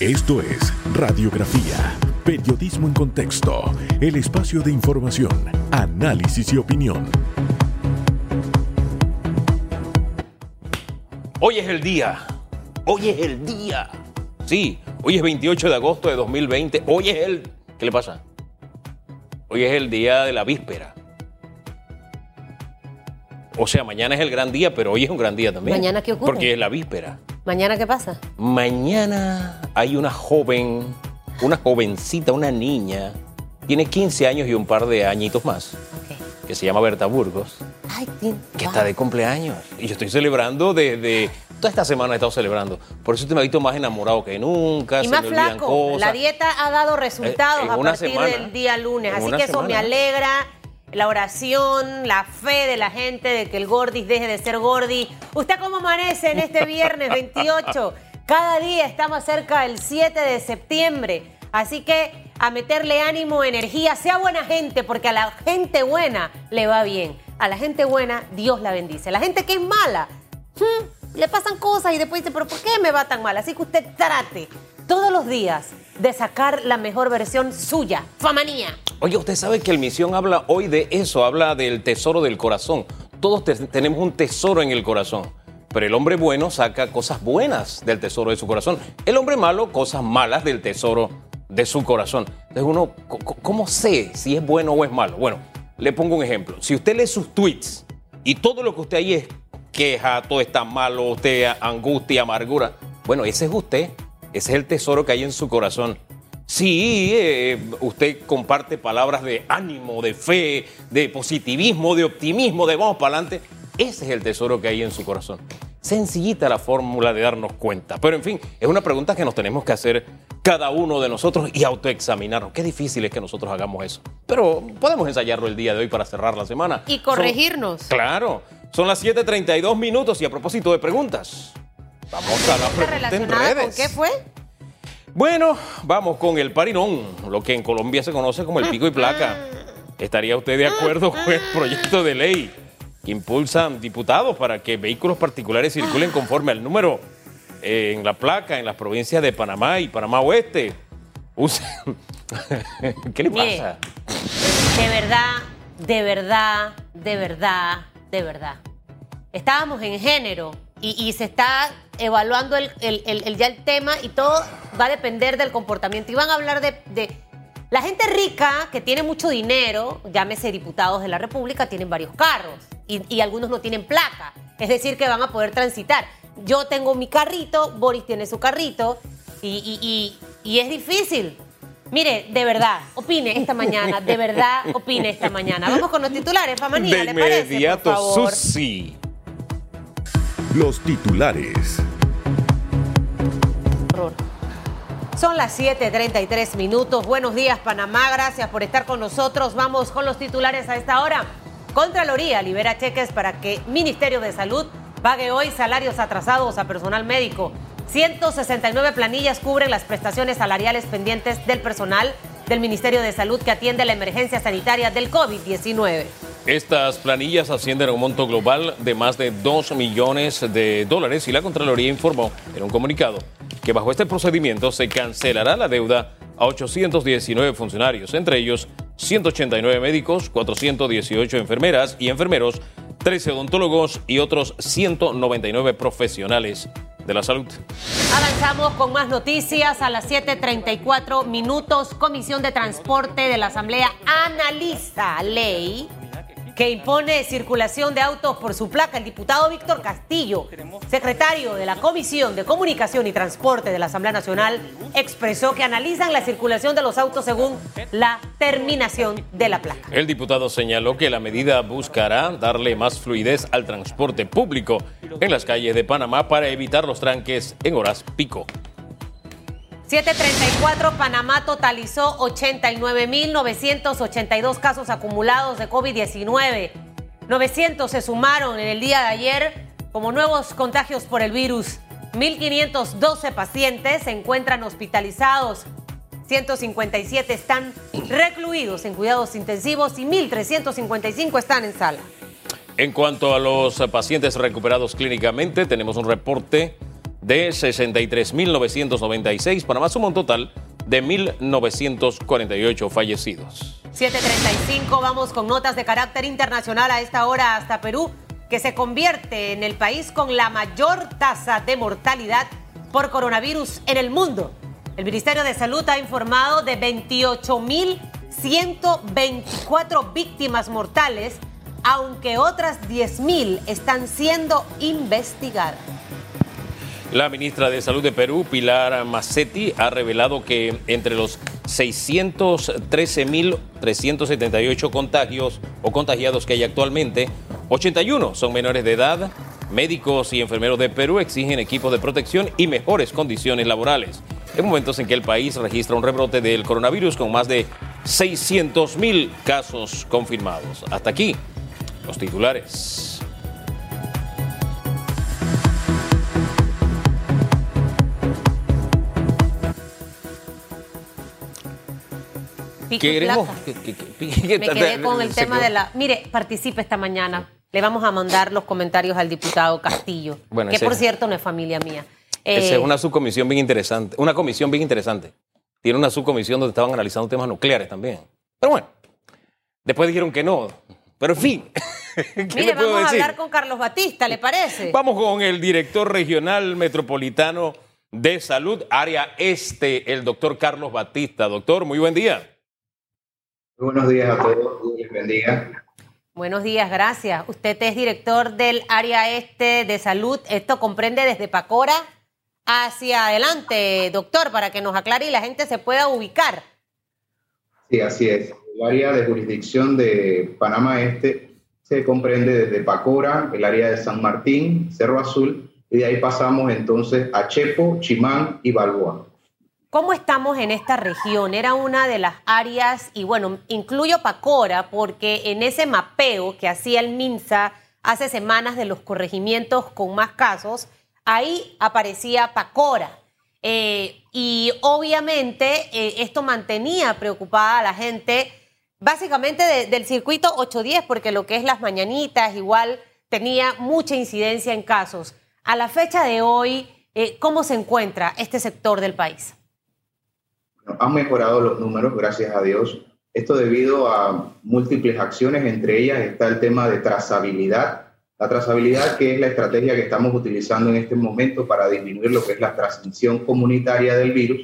Esto es Radiografía, Periodismo en Contexto, el espacio de información, análisis y opinión. Hoy es el día, hoy es el día. Sí, hoy es 28 de agosto de 2020, hoy es el... ¿Qué le pasa? Hoy es el día de la víspera. O sea, mañana es el gran día, pero hoy es un gran día también. ¿Mañana qué ocurre? Porque es la víspera. ¿Mañana qué pasa? Mañana hay una joven, una jovencita, una niña, tiene 15 años y un par de añitos más, Ok. que se llama Berta Burgos, Ay, que wow. está de cumpleaños. Y yo estoy celebrando desde... Toda esta semana he estado celebrando. Por eso te me he visto más enamorado que nunca. Y se más me flaco. cosas. La dieta ha dado resultados Eh, en a partir semana. del día lunes. Así que eso me alegra. La oración, la fe de la gente de que el gordis deje de ser gordi. ¿Usted cómo amanece en este viernes 28? Cada día está más cerca del 7 de septiembre. Así que a meterle ánimo, energía, sea buena gente, porque a la gente buena le va bien. A la gente buena Dios la bendice. La gente que es mala, hmm, le pasan cosas y después dice, pero ¿por qué me va tan mal? Así que usted trate todos los días de sacar la mejor versión suya. Famanía. Oye, usted sabe que el Misión habla hoy de eso, habla del tesoro del corazón. Todos te- tenemos un tesoro en el corazón, pero el hombre bueno saca cosas buenas del tesoro de su corazón. El hombre malo, cosas malas del tesoro de su corazón. Entonces uno, ¿cómo sé si es bueno o es malo? Bueno, le pongo un ejemplo. Si usted lee sus tweets y todo lo que usted ahí es queja, todo está malo, usted angustia, amargura, bueno, ese es usted. Ese es el tesoro que hay en su corazón. Sí, eh, usted comparte palabras de ánimo, de fe, de positivismo, de optimismo, de vamos para adelante. Ese es el tesoro que hay en su corazón. Sencillita la fórmula de darnos cuenta. Pero en fin, es una pregunta que nos tenemos que hacer cada uno de nosotros y autoexaminarnos. Qué difícil es que nosotros hagamos eso. Pero podemos ensayarlo el día de hoy para cerrar la semana. Y corregirnos. Son- claro. Son las 7:32 minutos y a propósito de preguntas. Vamos a la ¿Está pregunta en con qué fue? Bueno, vamos con el parinón, lo que en Colombia se conoce como el pico y placa. ¿Estaría usted de acuerdo con el proyecto de ley que impulsan diputados para que vehículos particulares circulen conforme al número eh, en la placa en las provincias de Panamá y Panamá Oeste? Usen- ¿Qué le pasa? De verdad, de verdad, de verdad, de verdad. Estábamos en género y, y se está evaluando el, el- ya el tema y todo va a depender del comportamiento. Y van a hablar de, de- la gente rica que tiene mucho dinero, llámese diputados de la República, tienen varios carros y, y algunos no tienen placa. Es decir, que van a poder transitar. Yo tengo mi carrito, Boris tiene su carrito y, y- es difícil. Mire, de verdad, opine esta mañana, de verdad, opine esta mañana. Vamos con los titulares, Famanía, De ¿le parece, por inmediato, favor? Susi. Los titulares. Son las 7:33 minutos. Buenos días, Panamá. Gracias por estar con nosotros. Vamos con los titulares a esta hora. Contraloría libera cheques para que Ministerio de Salud pague hoy salarios atrasados a personal médico. 169 planillas cubren las prestaciones salariales pendientes del personal del Ministerio de Salud que atiende la emergencia sanitaria del COVID-19. Estas planillas ascienden a un monto global de más de 2 millones de dólares y la Contraloría informó en un comunicado que bajo este procedimiento se cancelará la deuda a 819 funcionarios, entre ellos 189 médicos, 418 enfermeras y enfermeros, 13 odontólogos y otros 199 profesionales de la salud. Avanzamos con más noticias a las 7:34 minutos. Comisión de Transporte de la Asamblea analiza ley que impone circulación de autos por su placa. El diputado Víctor Castillo, secretario de la Comisión de Comunicación y Transporte de la Asamblea Nacional, expresó que analizan la circulación de los autos según la terminación de la placa. El diputado señaló que la medida buscará darle más fluidez al transporte público en las calles de Panamá para evitar los tranques en horas pico. 734, Panamá totalizó 89.982 casos acumulados de COVID-19. 900 se sumaron en el día de ayer como nuevos contagios por el virus. 1.512 pacientes se encuentran hospitalizados. 157 están recluidos en cuidados intensivos y 1.355 están en sala. En cuanto a los pacientes recuperados clínicamente, tenemos un reporte de 63.996. Panamá suma un total de 1.948 fallecidos. 735, vamos con notas de carácter internacional a esta hora hasta Perú, que se convierte en el país con la mayor tasa de mortalidad por coronavirus en el mundo. El Ministerio de Salud ha informado de 28.124 víctimas mortales, aunque otras 10.000 están siendo investigadas. La ministra de Salud de Perú, Pilar Macetti, ha revelado que entre los 613.378 contagios o contagiados que hay actualmente, 81 son menores de edad. Médicos y enfermeros de Perú exigen equipos de protección y mejores condiciones laborales. En momentos en que el país registra un rebrote del coronavirus con más de 600.000 casos confirmados. Hasta aquí los titulares. Queremos? Me quedé con el tema de la... Mire, participe esta mañana. Le vamos a mandar los comentarios al diputado Castillo, que por cierto no es familia mía. esa es eh, una subcomisión bien interesante, una comisión bien interesante. Tiene una subcomisión donde estaban analizando temas nucleares también. Pero bueno, después dijeron que no. Pero en fin. Mire, vamos a hablar con Carlos Batista, ¿le parece? Vamos con el director regional metropolitano de salud, área este, el doctor Carlos Batista. Doctor, muy buen día buenos días a todos, Dios les bendiga. Buenos días, gracias. Usted es director del área este de salud. Esto comprende desde Pacora hacia adelante, doctor, para que nos aclare y la gente se pueda ubicar. Sí, así es. El área de jurisdicción de Panamá Este se comprende desde Pacora, el área de San Martín, Cerro Azul, y de ahí pasamos entonces a Chepo, Chimán y Balboa. ¿Cómo estamos en esta región? Era una de las áreas, y bueno, incluyo Pacora porque en ese mapeo que hacía el MINSA hace semanas de los corregimientos con más casos, ahí aparecía Pacora. Eh, y obviamente eh, esto mantenía preocupada a la gente, básicamente del circuito 810, porque lo que es las mañanitas igual tenía mucha incidencia en casos. A la fecha de hoy, eh, ¿cómo se encuentra este sector del país? Han mejorado los números, gracias a Dios. Esto debido a múltiples acciones, entre ellas está el tema de trazabilidad. La trazabilidad que es la estrategia que estamos utilizando en este momento para disminuir lo que es la transmisión comunitaria del virus,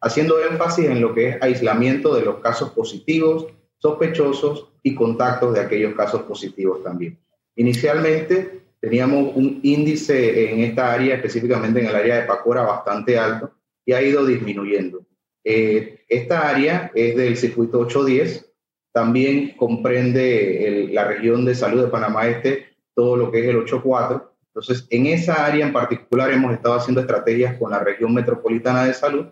haciendo énfasis en lo que es aislamiento de los casos positivos, sospechosos y contactos de aquellos casos positivos también. Inicialmente teníamos un índice en esta área, específicamente en el área de Pacora, bastante alto y ha ido disminuyendo. Eh, esta área es del circuito 810, también comprende la región de salud de Panamá Este, todo lo que es el 84. Entonces, en esa área en particular hemos estado haciendo estrategias con la región metropolitana de salud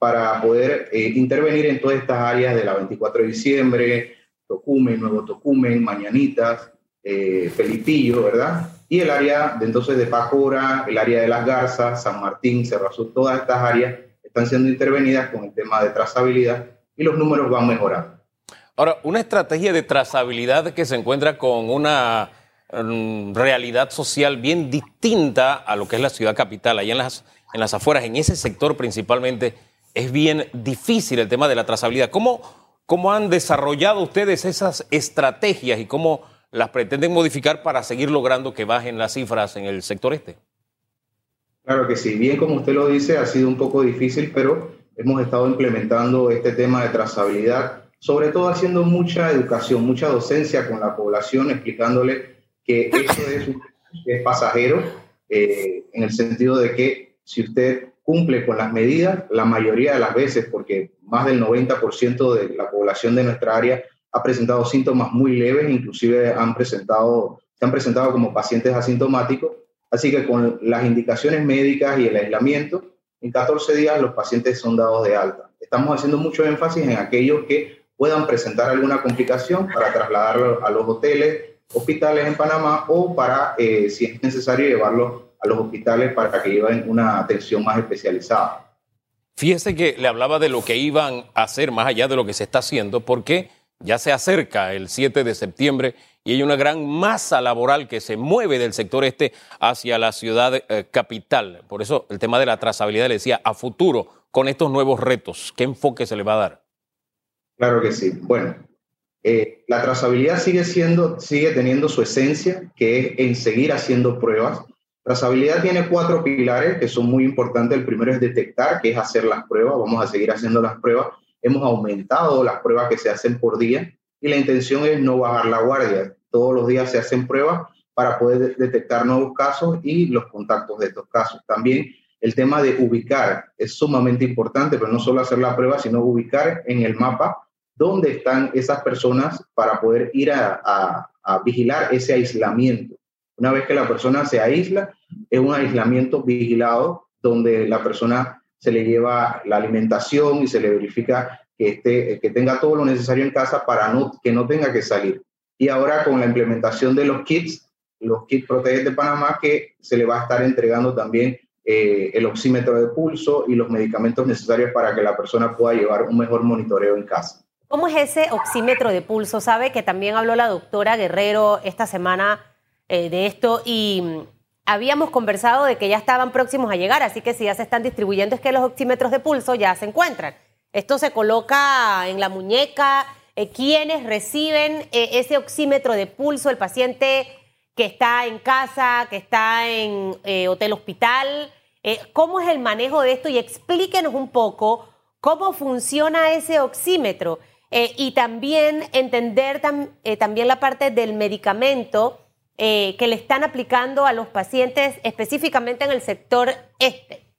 para poder eh, intervenir en todas estas áreas de la 24 de diciembre, Tocumen, Nuevo Tocumen, Mañanitas, eh, Felipillo, ¿verdad? Y el área de entonces de Pacora, el área de Las Garzas, San Martín, Cerro Azul, todas estas áreas están siendo intervenidas con el tema de trazabilidad y los números van mejorando. Ahora, una estrategia de trazabilidad que se encuentra con una mm, realidad social bien distinta a lo que es la ciudad capital, allá en las, en las afueras, en ese sector principalmente, es bien difícil el tema de la trazabilidad. ¿Cómo, cómo han desarrollado ustedes esas estrategias y cómo las pretenden modificar para seguir logrando que bajen las cifras en el sector este? Claro que sí, bien como usted lo dice, ha sido un poco difícil, pero hemos estado implementando este tema de trazabilidad, sobre todo haciendo mucha educación, mucha docencia con la población, explicándole que esto es, es pasajero, eh, en el sentido de que si usted cumple con las medidas, la mayoría de las veces, porque más del 90% de la población de nuestra área ha presentado síntomas muy leves, inclusive han presentado, se han presentado como pacientes asintomáticos, Así que con las indicaciones médicas y el aislamiento, en 14 días los pacientes son dados de alta. Estamos haciendo mucho énfasis en aquellos que puedan presentar alguna complicación para trasladarlos a los hoteles, hospitales en Panamá o para, eh, si es necesario, llevarlos a los hospitales para que lleven una atención más especializada. Fíjese que le hablaba de lo que iban a hacer más allá de lo que se está haciendo, porque ya se acerca el 7 de septiembre y hay una gran masa laboral que se mueve del sector este hacia la ciudad eh, capital. Por eso el tema de la trazabilidad le decía a futuro con estos nuevos retos, ¿qué enfoque se le va a dar? Claro que sí. Bueno, eh, la trazabilidad sigue siendo, sigue teniendo su esencia, que es en seguir haciendo pruebas. Trazabilidad tiene cuatro pilares que son muy importantes. El primero es detectar, que es hacer las pruebas. Vamos a seguir haciendo las pruebas. Hemos aumentado las pruebas que se hacen por día y la intención es no bajar la guardia. Todos los días se hacen pruebas para poder detectar nuevos casos y los contactos de estos casos. También el tema de ubicar es sumamente importante, pero no solo hacer la prueba, sino ubicar en el mapa dónde están esas personas para poder ir a, vigilar ese aislamiento. Una vez que la persona se aísla, es un aislamiento vigilado donde la persona se le lleva la alimentación y se le verifica que, esté, que tenga todo lo necesario en casa para no, que no tenga que salir. Y ahora con la implementación de los kits, los kits Protege de Panamá, que se le va a estar entregando también eh, el oxímetro de pulso y los medicamentos necesarios para que la persona pueda llevar un mejor monitoreo en casa. ¿Cómo es ese oxímetro de pulso? Sabe que también habló la doctora Guerrero esta semana eh, de esto y mm, habíamos conversado de que ya estaban próximos a llegar, así que si ya se están distribuyendo es que los oxímetros de pulso ya se encuentran. Esto se coloca en la muñeca. Eh, ¿Quiénes reciben eh, ese oxímetro de pulso? El paciente que está en casa, que está en hotel hospital. ¿Cómo es el manejo de esto? Y explíquenos un poco cómo funciona ese oxímetro. Eh, y también entender eh, también la parte del medicamento eh, que le están aplicando a los pacientes específicamente en el sector este.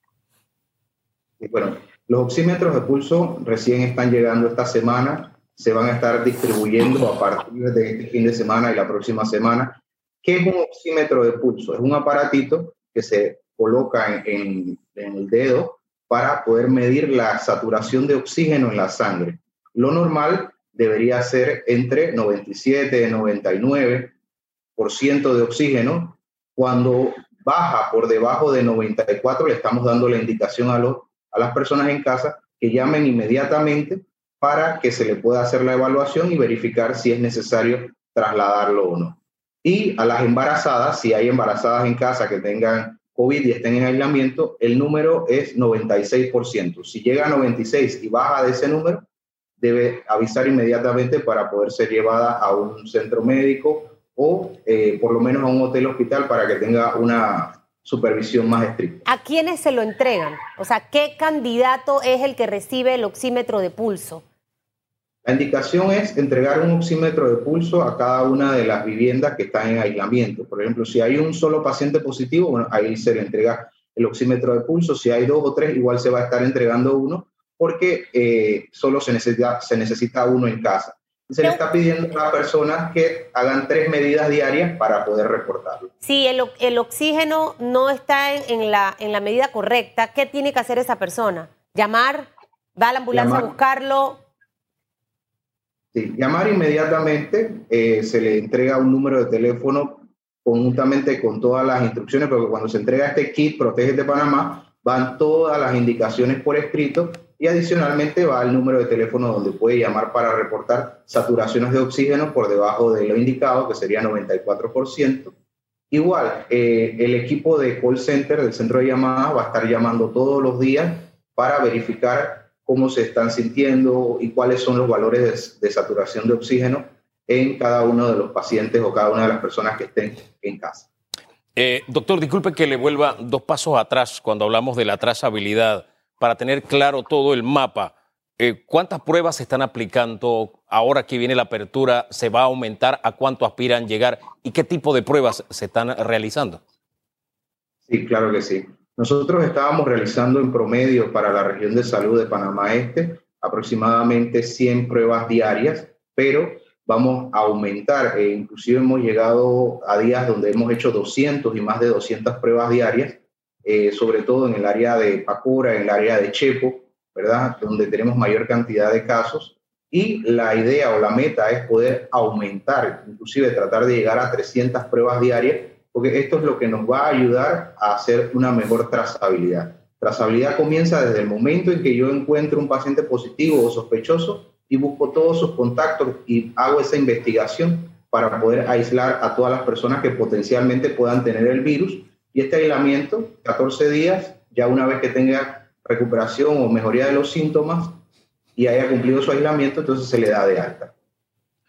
Bueno, los oxímetros de pulso recién están llegando esta semana, se van a estar distribuyendo a partir de este fin de semana y la próxima semana. ¿Qué es un oxímetro de pulso? Es un aparatito que se coloca en el dedo para poder medir la saturación de oxígeno en la sangre. Lo normal debería ser entre 97 y 99% de oxígeno. Cuando baja por debajo de 94, le estamos dando la indicación a, los, a las personas en casa que llamen inmediatamente para que se le pueda hacer la evaluación y verificar si es necesario trasladarlo o no. Y a las embarazadas, si hay embarazadas en casa que tengan COVID y estén en aislamiento, el número es 96%. Si llega a 96 y baja de ese número, debe avisar inmediatamente para poder ser llevada a un centro médico o eh, por lo menos a un hotel hospital para que tenga una supervisión más estricta. ¿A quiénes se lo entregan? O sea, ¿qué candidato es el que recibe el oxímetro de pulso? La indicación es entregar un oxímetro de pulso a cada una de las viviendas que están en aislamiento. Por ejemplo, si hay un solo paciente positivo, bueno, ahí se le entrega el oxímetro de pulso. Si hay dos o tres, igual se va a estar entregando uno porque eh, solo se necesita, se necesita uno en casa. Se le está pidiendo a las personas que hagan tres medidas diarias para poder reportarlo. Si el, el oxígeno no está en, la, en la medida correcta, ¿qué tiene que hacer esa persona? ¿Llamar? ¿Va a la ambulancia a buscarlo? Sí, llamar inmediatamente, eh, se le entrega un número de teléfono conjuntamente con todas las instrucciones, porque cuando se entrega este kit Protege de Panamá, van todas las indicaciones por escrito y adicionalmente va el número de teléfono donde puede llamar para reportar saturaciones de oxígeno por debajo de lo indicado, que sería 94%. Igual, eh, el equipo de call center del centro de llamadas va a estar llamando todos los días para verificar cómo se están sintiendo y cuáles son los valores de, saturación de oxígeno en cada uno de los pacientes o cada una de las personas que estén en casa. Eh, doctor, disculpe que le vuelva dos pasos atrás cuando hablamos de la trazabilidad para tener claro todo el mapa. Eh, ¿Cuántas pruebas se están aplicando? Ahora que viene la apertura, ¿se va a aumentar? ¿A cuánto aspiran llegar? ¿Y qué tipo de pruebas se están realizando? Sí, claro que sí. Nosotros estábamos realizando en promedio para la región de salud de Panamá Este aproximadamente 100 pruebas diarias, pero vamos a aumentar. E inclusive hemos llegado a días donde hemos hecho 200 y más de 200 pruebas diarias eh, sobre todo en el área de Pacora, en el área de Chepo, ¿verdad? Donde tenemos mayor cantidad de casos. Y la idea o la meta es poder aumentar, inclusive tratar de llegar a 300 pruebas diarias, porque esto es lo que nos va a ayudar a hacer una mejor trazabilidad. Trazabilidad comienza desde el momento en que yo encuentro un paciente positivo o sospechoso y busco todos sus contactos y hago esa investigación para poder aislar a todas las personas que potencialmente puedan tener el virus. Y este aislamiento, 14 días, ya una vez que tenga recuperación o mejoría de los síntomas y haya cumplido su aislamiento, entonces se le da de alta.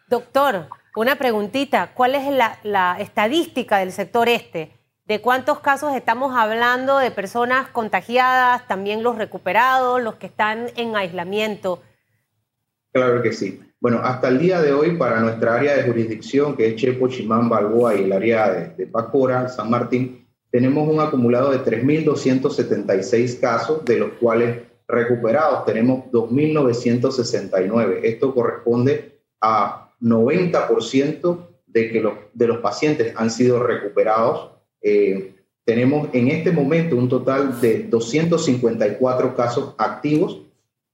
Doctor, una preguntita. ¿Cuál es la, la estadística del sector este? ¿De cuántos casos estamos hablando de personas contagiadas, también los recuperados, los que están en aislamiento? Claro que sí. Bueno, hasta el día de hoy, para nuestra área de jurisdicción, que es Chepo, Chimán, Balboa y el área de, de Pacora, San Martín, tenemos un acumulado de 3.276 casos, de los cuales recuperados tenemos 2.969. Esto corresponde a 90% de que los, de los pacientes han sido recuperados. Eh, tenemos en este momento un total de 254 casos activos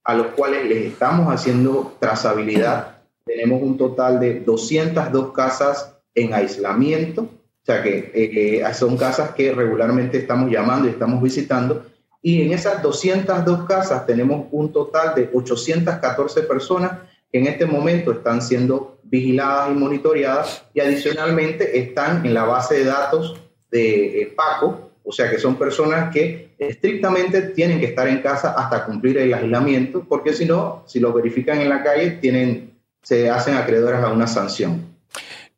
a los cuales les estamos haciendo trazabilidad. Tenemos un total de 202 casas en aislamiento, o sea que eh, son casas que regularmente estamos llamando y estamos visitando. Y en esas 202 casas tenemos un total de 814 personas que en este momento están siendo vigiladas y monitoreadas y adicionalmente están en la base de datos de eh, PACO, o sea que son personas que estrictamente tienen que estar en casa hasta cumplir el aislamiento, porque si no, si lo verifican en la calle, tienen, se hacen acreedoras a una sanción.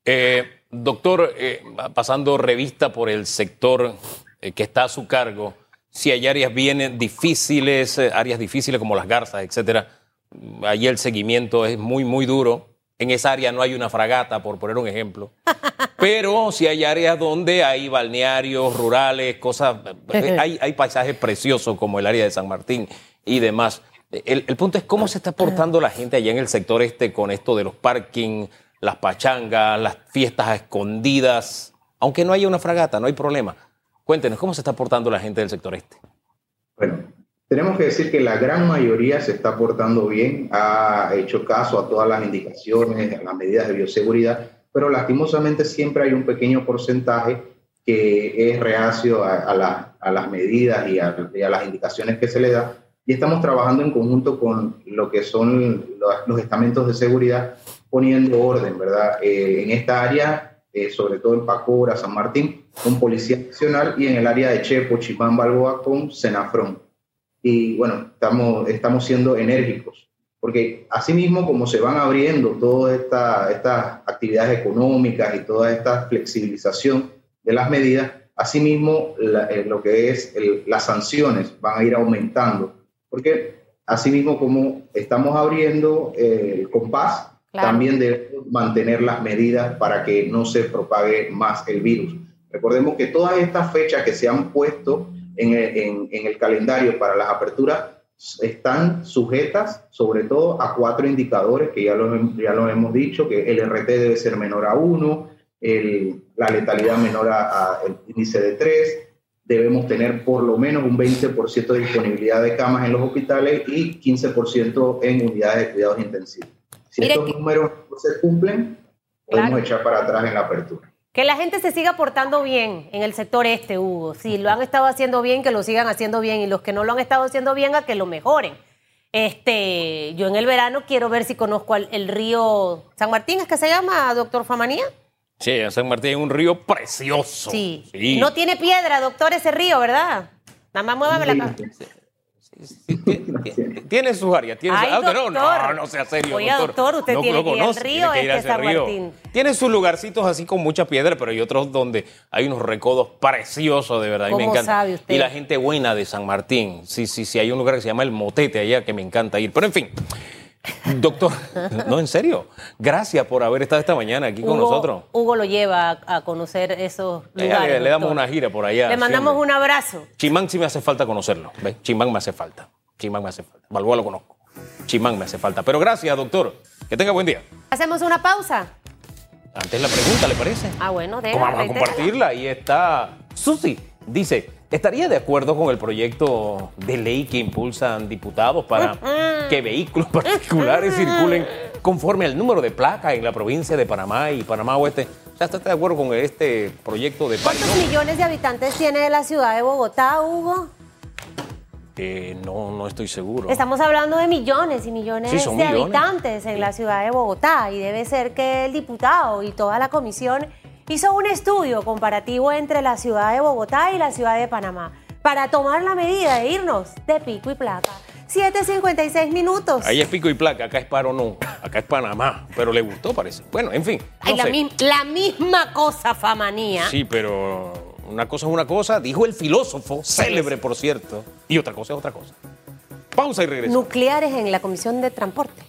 Eh, doctor, eh, pasando revista por el sector eh, que está a su cargo, si hay áreas bien difíciles, eh, áreas difíciles como las garzas, etcétera, allí el seguimiento es muy, muy duro. En esa área no hay una fragata, por poner un ejemplo. Pero si hay áreas donde hay balnearios rurales, cosas, hay, hay paisajes preciosos como el área de San Martín y demás. El, el, punto es cómo se está portando la gente allá en el sector este con esto de los parking, las pachangas, las fiestas a escondidas. Aunque no haya una fragata, no hay problema. Cuéntenos, ¿cómo se está portando la gente del sector este? Bueno, tenemos que decir que la gran mayoría se está portando bien, ha hecho caso a todas las indicaciones, a las medidas de bioseguridad, pero lastimosamente siempre hay un pequeño porcentaje que es reacio a, a, la, a las medidas y a, y a, las indicaciones que se le da. Y estamos trabajando en conjunto con lo que son los, los estamentos de seguridad, poniendo orden, ¿verdad? Eh, en esta área, eh, sobre todo en Pacora, San Martín, con Policía Nacional y en el área de Chepo, Chipán, Balboa, con Senafrón y bueno, estamos, estamos siendo enérgicos, porque asimismo como se van abriendo todas estas esta actividades económicas y toda esta flexibilización de las medidas, asimismo la, eh, lo que es el, las sanciones van a ir aumentando, porque asimismo como estamos abriendo eh, el compás, claro. también debemos mantener las medidas para que no se propague más el virus. Recordemos que todas estas fechas que se han puesto en el, en, en el calendario para las aperturas están sujetas sobre todo a cuatro indicadores que ya lo, ya lo hemos dicho, que el RT debe ser menor a 1, el, la letalidad menor a, a, el índice de 3, debemos tener por lo menos un 20% de disponibilidad de camas en los hospitales y 15% en unidades de cuidados intensivos. Si Mire estos que... números no se cumplen, podemos claro. echar para atrás en la apertura. Que la gente se siga portando bien en el sector este, Hugo. Si lo han estado haciendo bien, que lo sigan haciendo bien. Y los que no lo han estado haciendo bien, a que lo mejoren. Este, yo en el verano quiero ver si conozco el, el río San Martín, ¿es que se llama, doctor Famanía? Sí, San Martín es un río precioso. Sí. sí. No tiene piedra, doctor, ese río, ¿verdad? Nada más muévame la cabeza. Tiene sus áreas. Tiene Ay, su... ah, doctor. no, no sea serio. Oye, doctor, doctor usted no, tiene lo que ir al río, tiene que ir este San río. Martín. Tiene sus lugarcitos así con mucha piedra, pero hay otros donde hay unos recodos preciosos, de verdad. Y me ¿Cómo encanta. sabe usted? Y la gente buena de San Martín. Sí, sí, sí. Hay un lugar que se llama El Motete allá que me encanta ir. Pero en fin. Doctor, no, en serio. Gracias por haber estado esta mañana aquí con nosotros. Hugo lo lleva a, a conocer esos lugares. le, le damos doctor. una gira por allá. Le mandamos un abrazo. Chimán sí me hace falta conocerlo. ¿ves? Chimán me hace falta. Chimán me hace falta. Balboa lo conozco. Chimán me hace falta. Pero gracias, doctor. Que tenga buen día. Hacemos una pausa. Antes la pregunta, ¿le parece? Ah, bueno, de Vamos a compartirla. Ahí está Susi. Dice, ¿estaría de acuerdo con el proyecto de ley que impulsan diputados para que vehículos particulares circulen conforme al número de placa en la provincia de Panamá y Panamá Oeste? O sea, ¿está de acuerdo con este proyecto de ¿Cuántos millones de habitantes tiene la ciudad de Bogotá, Hugo? Eh, no, no estoy seguro. Estamos hablando de millones y millones Sí, de millones. habitantes en la ciudad de Bogotá y debe ser que el diputado y toda la comisión hizo un estudio comparativo entre la ciudad de Bogotá y la ciudad de Panamá para tomar la medida de irnos de pico y placa. 7.56 minutos. Ahí es pico y placa, acá es paro no, acá es Panamá, pero le gustó parece. Bueno, en fin. Ay, no la, sé. mi- la misma cosa, famanía. Sí, pero una cosa es una cosa, dijo el filósofo, célebre por cierto, y otra cosa es otra cosa. Pausa y regresamos. Nucleares en la Comisión de Transporte.